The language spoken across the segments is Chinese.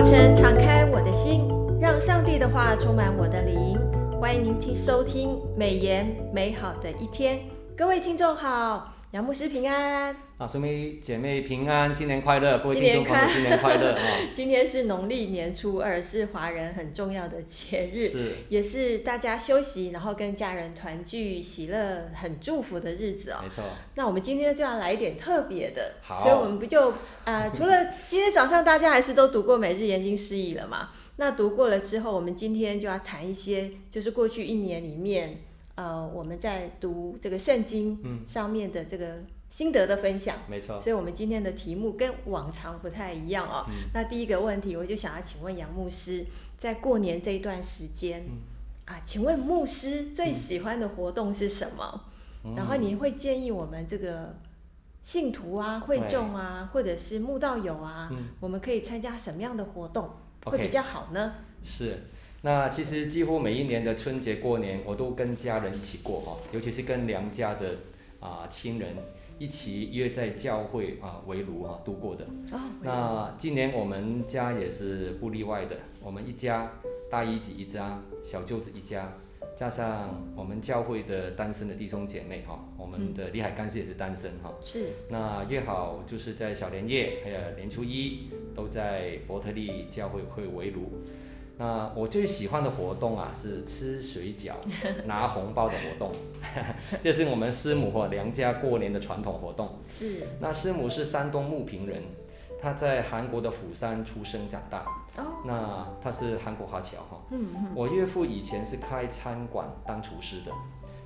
早晨，敞开我的心，让上帝的话充满我的灵。欢迎您听收听美言美好的一天，各位听众好，杨牧师平安。啊，兄妹姐妹平安，新年快乐！各位听众朋友，新年快乐！今天是农历年初二，是华人很重要的节日，是也是大家休息，然后跟家人团聚、喜乐、很祝福的日子哦。没错。那我们今天就要来一点特别的，好，所以我们不就呃，除了今天早上大家还是都读过每日研经释义了嘛？那读过了之后，我们今天就要谈一些，就是过去一年里面，呃，我们在读这个圣经上面的这个。心得的分享，没错，所以我们今天的题目跟往常不太一样哦。嗯、那第一个问题，我就想要请问杨牧师，在过年这一段时间，嗯、啊，请问牧师最喜欢的活动是什么？嗯、然后你会建议我们这个信徒啊、会众啊，或者是慕道友啊，嗯、我们可以参加什么样的活动会比较好呢？是，那其实几乎每一年的春节过年，我都跟家人一起过哈，尤其是跟娘家的啊亲人。一起约在教会啊围炉啊度过的。哦、那今年我们家也是不例外的，我们一家大姨子一家，小舅子一家，加上我们教会的单身的弟兄姐妹哈，我们的李海干事也是单身哈。是。那约好就是在小年夜还有年初一都在伯特利教会会围炉。那我最喜欢的活动啊，是吃水饺、拿红包的活动，这是我们师母和娘家过年的传统活动。是。那师母是山东牟平人，她在韩国的釜山出生长大。哦。那她是韩国华侨哈。嗯嗯。我岳父以前是开餐馆当厨师的。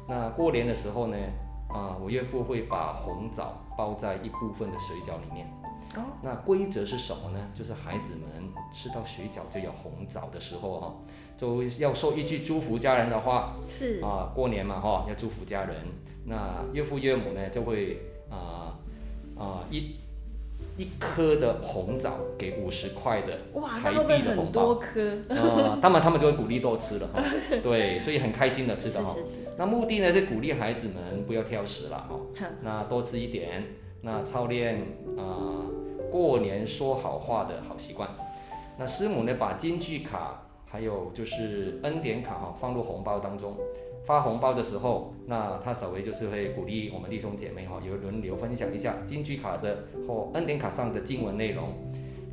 那过年的时候呢，啊，我岳父会把红枣包在一部分的水饺里面。那规则是什么呢？就是孩子们吃到水饺就有红枣的时候哈，就要说一句祝福家人的话。是啊，过年嘛哈，要祝福家人。那岳父岳母呢就会啊啊一一颗的红枣给五十块的台币的红包。哇，呃，他们他们就会鼓励多吃了哈。对，所以很开心的吃的哈。那目的呢是鼓励孩子们不要挑食了哈。那多吃一点，那操练啊。过年说好话的好习惯，那师母呢，把金句卡还有就是恩典卡哈放入红包当中，发红包的时候，那他稍微就是会鼓励我们弟兄姐妹哈，有轮流分享一下金句卡的或恩典卡上的经文内容，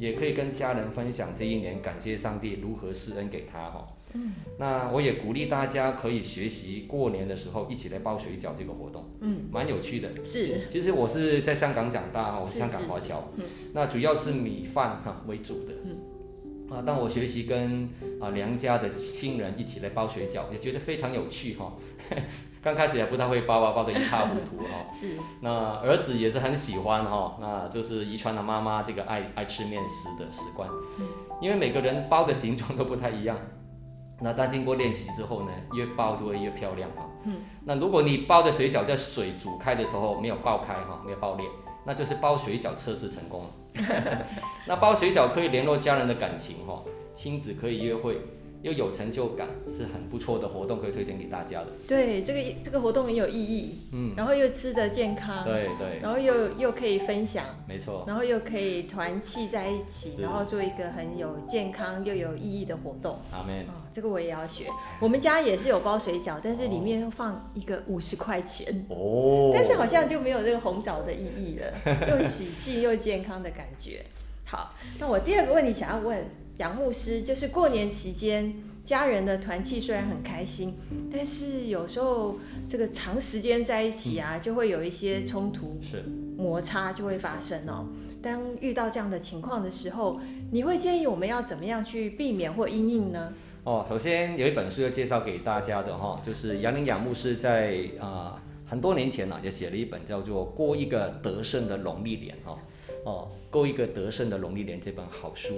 也可以跟家人分享这一年感谢上帝如何施恩给他哈。嗯，那我也鼓励大家可以学习过年的时候一起来包水饺这个活动，嗯，蛮有趣的。是，其实我是在香港长大哈，我是香港华侨，嗯，那主要是米饭哈为主的，嗯，啊，当我学习跟啊娘家的亲人一起来包水饺，也觉得非常有趣哈。刚开始也不太会包啊，包得一塌糊涂哈。是，那儿子也是很喜欢哈，那就是遗传了妈妈这个爱爱吃面食的习惯，嗯，因为每个人包的形状都不太一样。那当经过练习之后呢，越包就会越漂亮哈。嗯。那如果你包的水饺在水煮开的时候没有爆开哈，没有爆裂，那就是包水饺测试成功了。那包水饺可以联络家人的感情哈，亲子可以约会。又有成就感，是很不错的活动，可以推荐给大家的。对，这个这个活动很有意义，嗯，然后又吃的健康，对对，然后又又可以分享，没错，然后又可以团契在一起，然后做一个很有健康又有意义的活动。阿门。哦，这个我也要学。我们家也是有包水饺，但是里面又放一个五十块钱哦，但是好像就没有这个红枣的意义了，又喜气又健康的感觉。好，那我第二个问题想要问。杨牧师，就是过年期间，家人的团契虽然很开心，但是有时候这个长时间在一起啊，就会有一些冲突、是摩擦就会发生哦。当遇到这样的情况的时候，你会建议我们要怎么样去避免或阴应呢？哦，首先有一本书要介绍给大家的哈，就是杨林养牧师在啊、呃、很多年前呢、啊、也写了一本叫做《过一个得胜的农历年》哈哦，过一个得胜的农历年这本好书。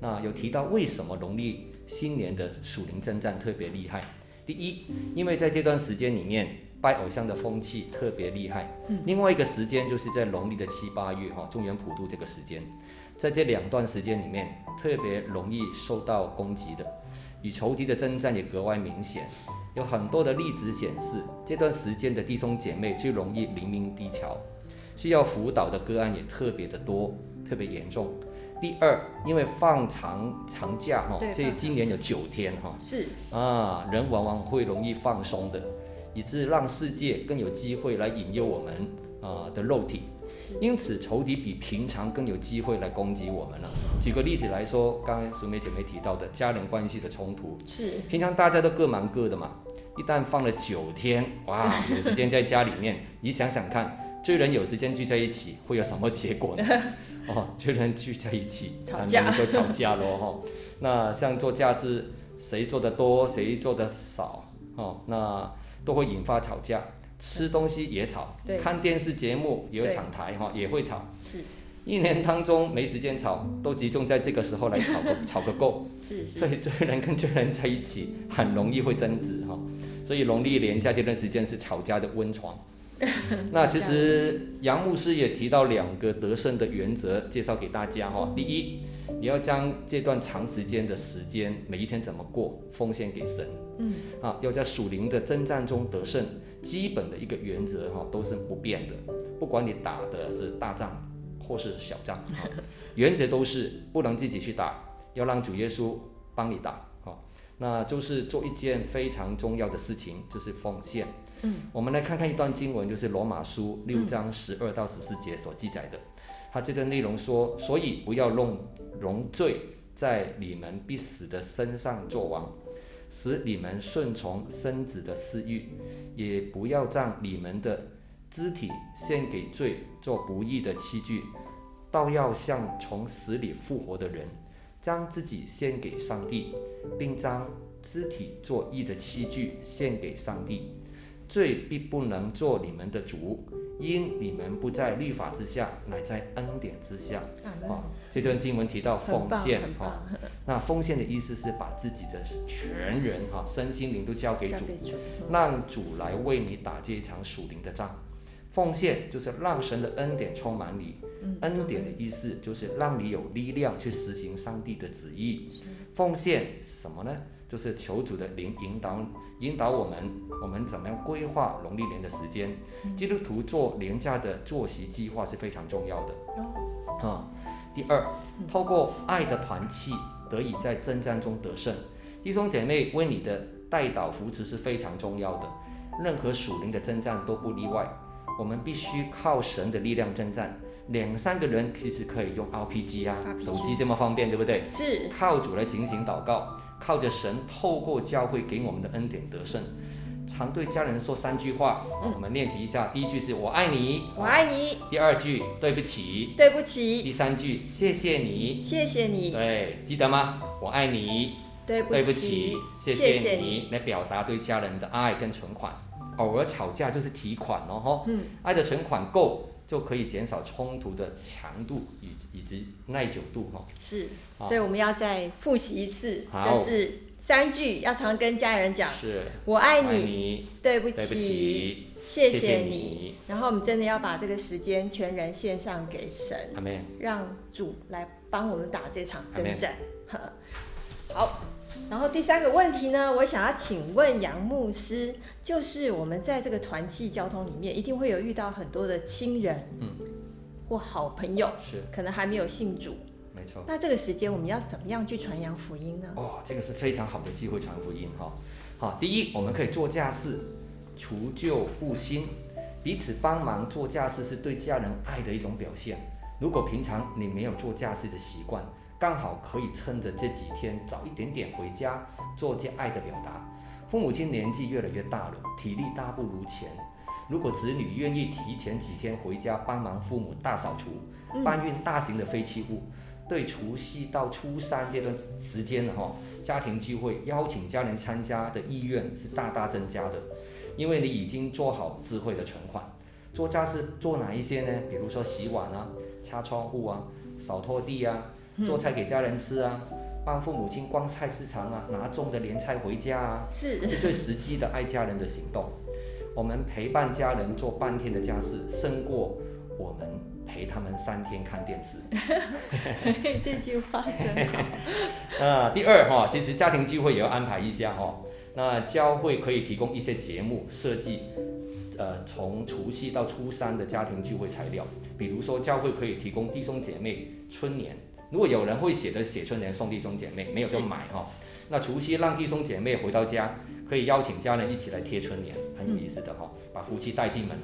那有提到为什么农历新年的属灵征战特别厉害？第一，因为在这段时间里面拜偶像的风气特别厉害。另外一个时间就是在农历的七八月哈，中元普渡这个时间，在这两段时间里面特别容易受到攻击的，与仇敌的征战也格外明显。有很多的例子显示，这段时间的弟兄姐妹最容易灵命低潮，需要辅导的个案也特别的多，特别严重。第二，因为放长长假哈，这今年有九天哈，是啊，人往往会容易放松的，以致让世界更有机会来引诱我们啊的肉体，因此仇敌比平常更有机会来攻击我们了。举个例子来说，刚刚淑梅姐妹提到的家人关系的冲突，是平常大家都各忙各的嘛，一旦放了九天，哇，有时间在家里面，你想想看，罪人有时间聚在一起会有什么结果呢？哦，追人聚在一起，吵架就吵架咯哈。那像做家事，谁做的多，谁做的少，哦，那都会引发吵架。吃东西也吵，看电视节目也有抢台哈，也会吵。是，一年当中没时间吵，都集中在这个时候来吵个 吵个够。是是。所以追人跟追人在一起，很容易会争执哈。所以农历年假这段时间是吵架的温床。那其实杨牧师也提到两个得胜的原则，介绍给大家哈。第一，你要将这段长时间的时间，每一天怎么过，奉献给神。嗯，啊，要在属灵的征战中得胜，基本的一个原则哈，都是不变的。不管你打的是大仗或是小仗，哈，原则都是不能自己去打，要让主耶稣帮你打。哈，那就是做一件非常重要的事情，就是奉献。嗯，我们来看看一段经文，就是罗马书六章十二到十四节所记载的。他这段内容说：所以不要弄容罪在你们必死的身上作王，使你们顺从身子的私欲，也不要让你们的肢体献给罪做不义的器具，倒要像从死里复活的人，将自己献给上帝，并将肢体做义的器具献给上帝。罪必不能做你们的主，因你们不在律法之下，乃在恩典之下。啊，哦，这段经文提到奉献哈，那奉献的意思是把自己的全人哈，身心灵都交给主，给主让主来为你打这一场属灵的仗。奉献就是让神的恩典充满你，嗯，恩典的意思就是让你有力量去实行上帝的旨意。奉献是什么呢？就是求主的灵引导引导我们，我们怎么样规划农历年的时间？基督徒做廉价的作息计划是非常重要的。啊，第二，透过爱的团契得以在征战中得胜。弟兄姐妹为你的代祷扶持是非常重要的，任何属灵的征战都不例外。我们必须靠神的力量征战。两三个人其实可以用 RPG 啊，RPG 手机这么方便，对不对？是。靠主来警醒祷告。靠着神透过教会给我们的恩典得胜，常对家人说三句话，嗯、我们练习一下。第一句是我爱你，我爱你。第二句对不起，对不起。第三句谢谢你，谢谢你。对，记得吗？我爱你，对不起，谢谢你。来表达对家人的爱跟存款，偶尔吵架就是提款哦，吼，嗯，爱的存款够。就可以减少冲突的强度以以及耐久度哈。是，所以我们要再复习一次，就是三句要常跟家人讲。是，我爱你，爱你对不起，对不起，谢谢你。然后我们真的要把这个时间全然献上给神，让主来帮我们打这场征战。好。然后第三个问题呢，我想要请问杨牧师，就是我们在这个团契交通里面，一定会有遇到很多的亲人，嗯，或好朋友，是，可能还没有信主，没错。那这个时间我们要怎么样去传扬福音呢？哦，这个是非常好的机会传福音哈。好，第一，我们可以做家事，除旧布新，彼此帮忙做家事是对家人爱的一种表现。如果平常你没有做家事的习惯，刚好可以趁着这几天早一点点回家做这爱的表达。父母亲年纪越来越大了，体力大不如前。如果子女愿意提前几天回家帮忙父母大扫除、搬运大型的废弃物，对除夕到初三这段时间哈，家庭聚会邀请家人参加的意愿是大大增加的。因为你已经做好智慧的存款。做家事做哪一些呢？比如说洗碗啊、擦窗户啊、扫拖地啊。做菜给家人吃啊，帮父母亲逛菜市场啊，拿种的年菜回家啊，是，是最实际的爱家人的行动。我们陪伴家人做半天的家事，胜过我们陪他们三天看电视。这句话真好。啊，第二哈，其实家庭聚会也要安排一下哈。那教会可以提供一些节目设计，呃，从除夕到初三的家庭聚会材料，比如说教会可以提供弟兄姐妹春联。如果有人会写的写春联送弟兄姐妹，没有就买哈。那除夕让弟兄姐妹回到家，可以邀请家人一起来贴春联，很有意思的哈，把夫妻带进门。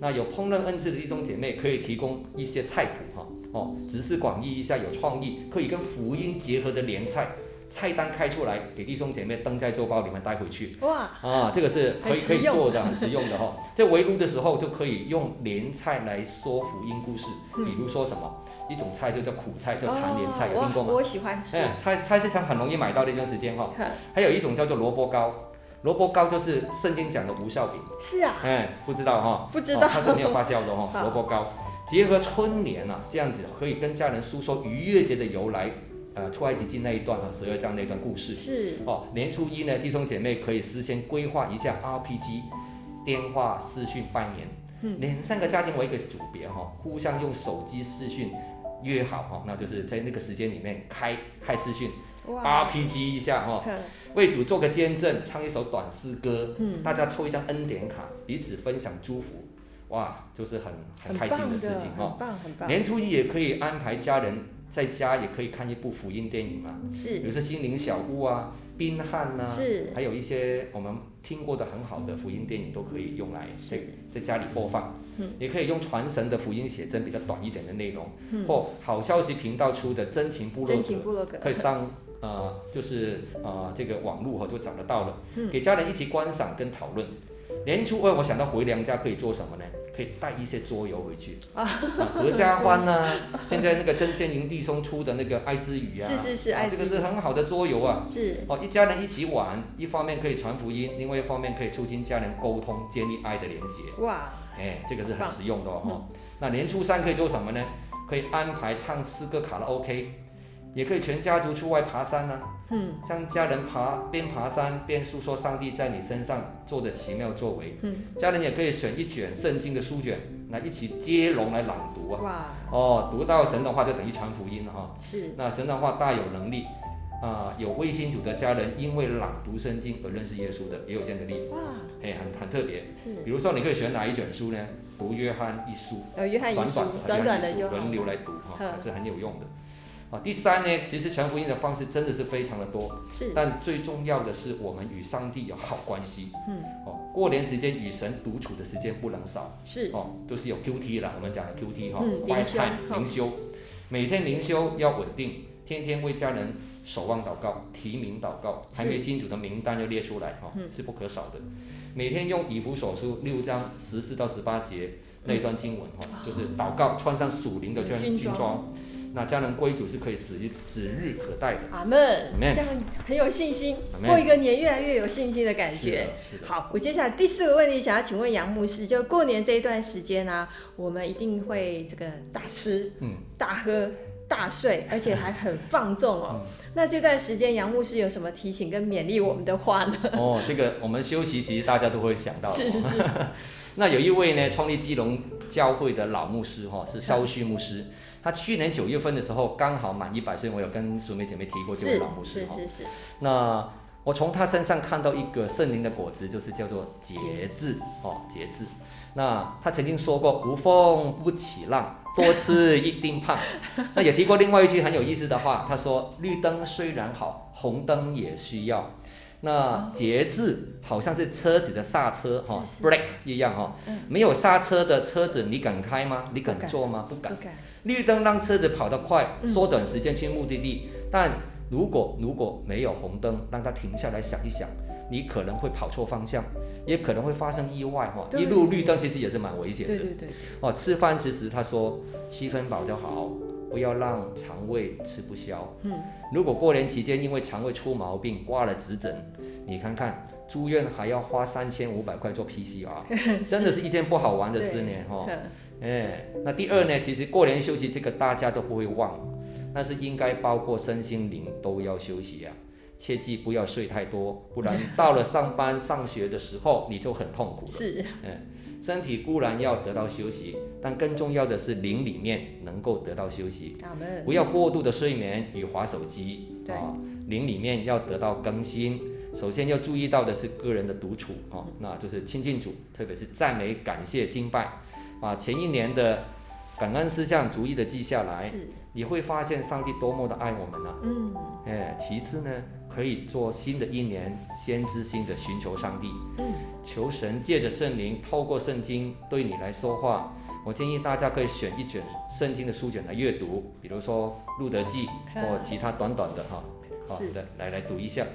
那有烹饪恩赐的弟兄姐妹可以提供一些菜谱哈哦，集思广益一下，有创意，可以跟福音结合的联菜。菜单开出来，给弟兄姐妹登在周报里面带回去。哇！啊，这个是可以可以做的，很实用的哈。在围炉的时候就可以用联菜来说福音故事，比如说什么，一种菜就叫苦菜，叫蝉联菜，有听过吗？我喜欢吃。哎，菜菜市场很容易买到的一段时间哈。还有一种叫做萝卜糕，萝卜糕就是圣经讲的无效饼。是啊。哎，不知道哈？不知道。它是没有发酵的 哈，萝卜糕结合春联啊，这样子可以跟家人诉说逾越节的由来。呃，出埃及记那一段和，十二章那段故事是哦。年初一呢，弟兄姐妹可以事先规划一下 RPG 电话视讯拜年，嗯，两三个家庭为一个组别哈、哦，互相用手机视讯约好哈、哦，那就是在那个时间里面开开私讯哇 RPG 一下哈，哦、为主做个见证，唱一首短诗歌，嗯，大家抽一张恩典卡，彼此分享祝福，哇，就是很很开心的事情哈。年初一也可以安排家人。在家也可以看一部福音电影嘛，是，比如说《心灵小屋》啊，《宾汉》呐，是，还有一些我们听过的很好的福音电影都可以用来在在家里播放，嗯，也可以用传神的福音写真比较短一点的内容，嗯，或好消息频道出的真情部落格，可以上呃就是呃这个网络哈就找得到了，嗯，给家人一起观赏跟讨论。年初二我想到回娘家可以做什么呢？可以带一些桌游回去 啊，合家欢呐、啊。现在那个真仙营弟兄出的那个爱之语啊，是是是，啊、这个是很好的桌游啊。是哦，一家人一起玩，一方面可以传福音，另外一方面可以促进家人沟通，建立爱的连接。哇，哎，这个是很实用的哦。嗯、那年初三可以做什么呢？可以安排唱诗歌卡拉 OK。也可以全家族出外爬山呢、啊，嗯，像家人爬边爬山边诉说上帝在你身上做的奇妙作为，嗯，家人也可以选一卷圣经的书卷来一起接龙来朗读啊，哇，哦，读到神的话就等于传福音了哈，是，那神的话大有能力啊、呃，有卫星主的家人因为朗读圣经而认识耶稣的，也有这样的例子，哇，哎，很很特别，是，比如说你可以选哪一卷书呢？读约翰一书，呃、哦，约翰一书，短短的就轮流来读哈，还是很有用的。啊，第三呢，其实传福音的方式真的是非常的多，是，但最重要的是我们与上帝有好关系，嗯，哦，过年时间与神独处的时间不能少，是，哦，都是有 QT 了，我们讲的 QT 哈，quiet time 灵修，每天灵修要稳定，天天为家人守望祷告，提名祷告，还没新主的名单要列出来哈，是不可少的，每天用以弗所书六章十四到十八节那一段经文哈，就是祷告穿上属灵的军军装。那家人归主是可以指日指日可待的。阿门。这样很有信心，过一个年越来越有信心的感觉。好，我接下来第四个问题想要请问杨牧师，就过年这一段时间呢、啊，我们一定会这个大吃、嗯，大喝、大睡，而且还很放纵哦。嗯、那这段时间杨牧师有什么提醒跟勉励我们的话呢？哦，这个我们休息其实大家都会想到的。是是是。那有一位呢，创立基隆教会的老牧师哈，是肖旭牧师。他去年九月份的时候刚好满一百岁，我有跟淑妹姐妹提过这位老牧师哈。是是是是。那我从他身上看到一个圣灵的果子，就是叫做节制哦，节制。那他曾经说过：“无风不起浪，多吃一定胖。”那也提过另外一句很有意思的话，他说：“绿灯虽然好，红灯也需要。”那节制好像是车子的刹车哈，brake 一样哈。没有刹车的车子，你敢开吗？你敢坐吗？不敢。绿灯让车子跑得快，缩短时间去目的地。嗯、但如果如果没有红灯，让它停下来想一想，你可能会跑错方向，也可能会发生意外哈。对一路绿灯其实也是蛮危险的。对对对。哦，吃饭之时他说七分饱就好，不要让肠胃吃不消。嗯。如果过年期间因为肠胃出毛病挂了急诊，你看看住院还要花三千五百块做 PCR，真的是一件不好玩的事呢哈。哎，那第二呢？其实过年休息这个大家都不会忘，但是应该包括身心灵都要休息啊，切记不要睡太多，不然 到了上班上学的时候你就很痛苦了。是，哎，身体固然要得到休息，但更重要的是灵里面能够得到休息。不要过度的睡眠与划手机啊，灵里面要得到更新。首先要注意到的是个人的独处啊，那就是亲近主，特别是赞美、感谢、敬拜。啊，前一年的感恩事项逐一的记下来，你会发现上帝多么的爱我们啊。嗯，哎，其次呢，可以做新的一年先知性的寻求上帝，嗯，求神借着圣灵透过圣经对你来说话。我建议大家可以选一卷圣经的书卷来阅读，比如说《路德记》或其他短短的哈，好的来来读一下，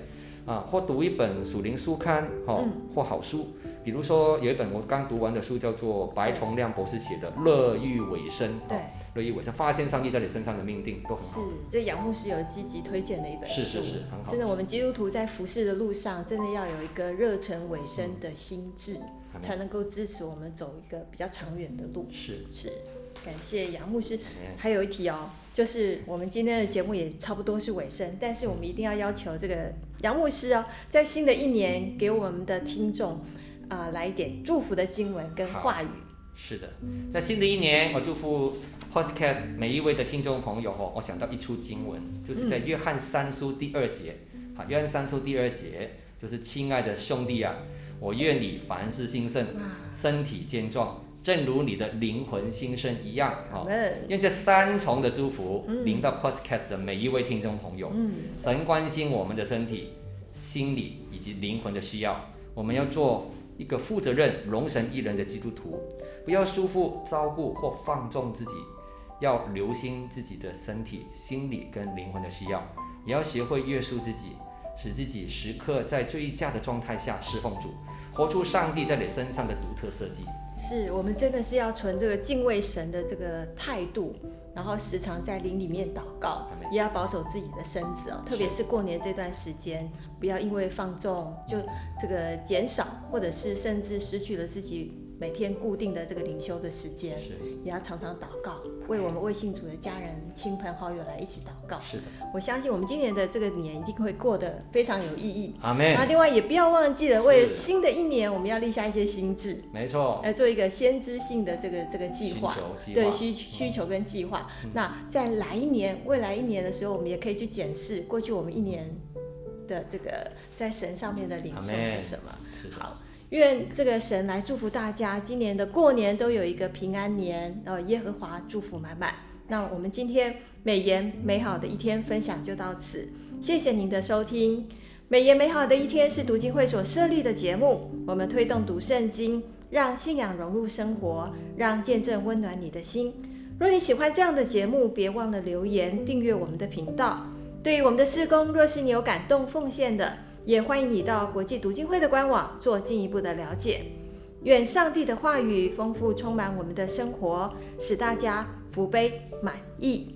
啊，或读一本属灵书刊，哈，或好书，比如说有一本我刚读完的书叫做白崇亮博士写的《乐欲尾声》，对，乐欲委身，发现上帝在你身上的命定都很好。是，这杨牧师有积极推荐的一本书，是是是，很好。真的，我们基督徒在服侍的路上，真的要有一个热忱委身的心智。才能够支持我们走一个比较长远的路。是是，感谢杨牧师。还有一题哦，就是我们今天的节目也差不多是尾声，但是我们一定要要求这个杨牧师哦，在新的一年给我们的听众啊、呃、来一点祝福的经文跟话语。是的，在新的一年，我祝福 Podcast 每一位的听众朋友哦。我想到一处经文，就是在约翰三书第二节。好、嗯，约翰三书第二节就是亲爱的兄弟啊。我愿你凡事兴盛，身体健壮，正如你的灵魂兴盛一样。好，愿这三重的祝福临到 Podcast 的每一位听众朋友。神关心我们的身体、心理以及灵魂的需要。我们要做一个负责任、荣神益人的基督徒，不要束缚、照顾或放纵自己，要留心自己的身体、心理跟灵魂的需要，也要学会约束自己。使自己时刻在最佳的状态下侍奉主，活出上帝在你身上的独特设计。是我们真的是要存这个敬畏神的这个态度，然后时常在灵里面祷告，也要保守自己的身子哦。特别是过年这段时间，不要因为放纵就这个减少，或者是甚至失去了自己。每天固定的这个灵修的时间，也要常常祷告，为我们未信主的家人、亲朋好友来一起祷告。是的，我相信我们今年的这个年一定会过得非常有意义。阿妹。那另外也不要忘记了，为了新的一年，我们要立下一些心智。没错。来做一个先知性的这个这个计划，对需需求跟计划。嗯。那在来一年、未来一年的时候，我们也可以去检视过去我们一年的这个在神上面的领受是什么。好。愿这个神来祝福大家，今年的过年都有一个平安年，然后耶和华祝福满满。那我们今天美言美好的一天分享就到此，谢谢您的收听。美言美好的一天是读经会所设立的节目，我们推动读圣经，让信仰融入生活，让见证温暖你的心。若你喜欢这样的节目，别忘了留言订阅我们的频道。对于我们的事工，若是你有感动奉献的。也欢迎你到国际读经会的官网做进一步的了解。愿上帝的话语丰富充满我们的生活，使大家福杯满溢。